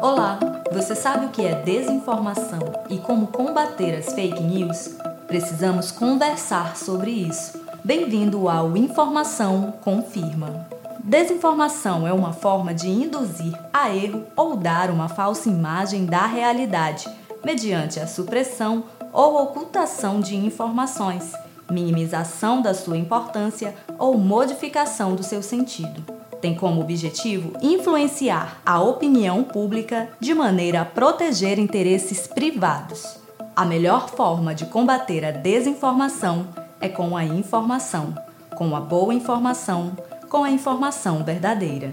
Olá, você sabe o que é desinformação e como combater as fake news? Precisamos conversar sobre isso. Bem-vindo ao Informação Confirma. Desinformação é uma forma de induzir a erro ou dar uma falsa imagem da realidade, mediante a supressão ou ocultação de informações, minimização da sua importância ou modificação do seu sentido tem como objetivo influenciar a opinião pública de maneira a proteger interesses privados. A melhor forma de combater a desinformação é com a informação, com a boa informação, com a informação verdadeira.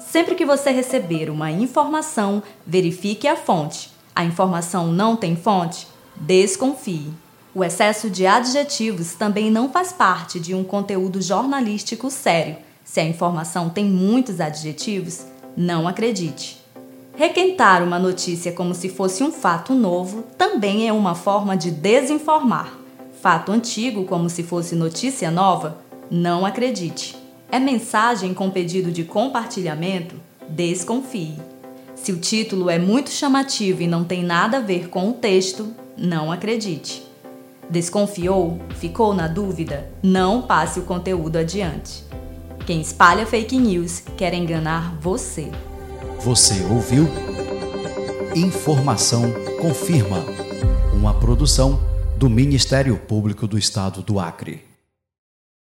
Sempre que você receber uma informação, verifique a fonte. A informação não tem fonte? Desconfie. O excesso de adjetivos também não faz parte de um conteúdo jornalístico sério se a informação tem muitos adjetivos, não acredite. Requentar uma notícia como se fosse um fato novo também é uma forma de desinformar. Fato antigo como se fosse notícia nova, não acredite. É mensagem com pedido de compartilhamento? Desconfie. Se o título é muito chamativo e não tem nada a ver com o texto, não acredite. Desconfiou? Ficou na dúvida? Não passe o conteúdo adiante. Quem espalha fake news quer enganar você. Você ouviu? Informação confirma. Uma produção do Ministério Público do Estado do Acre.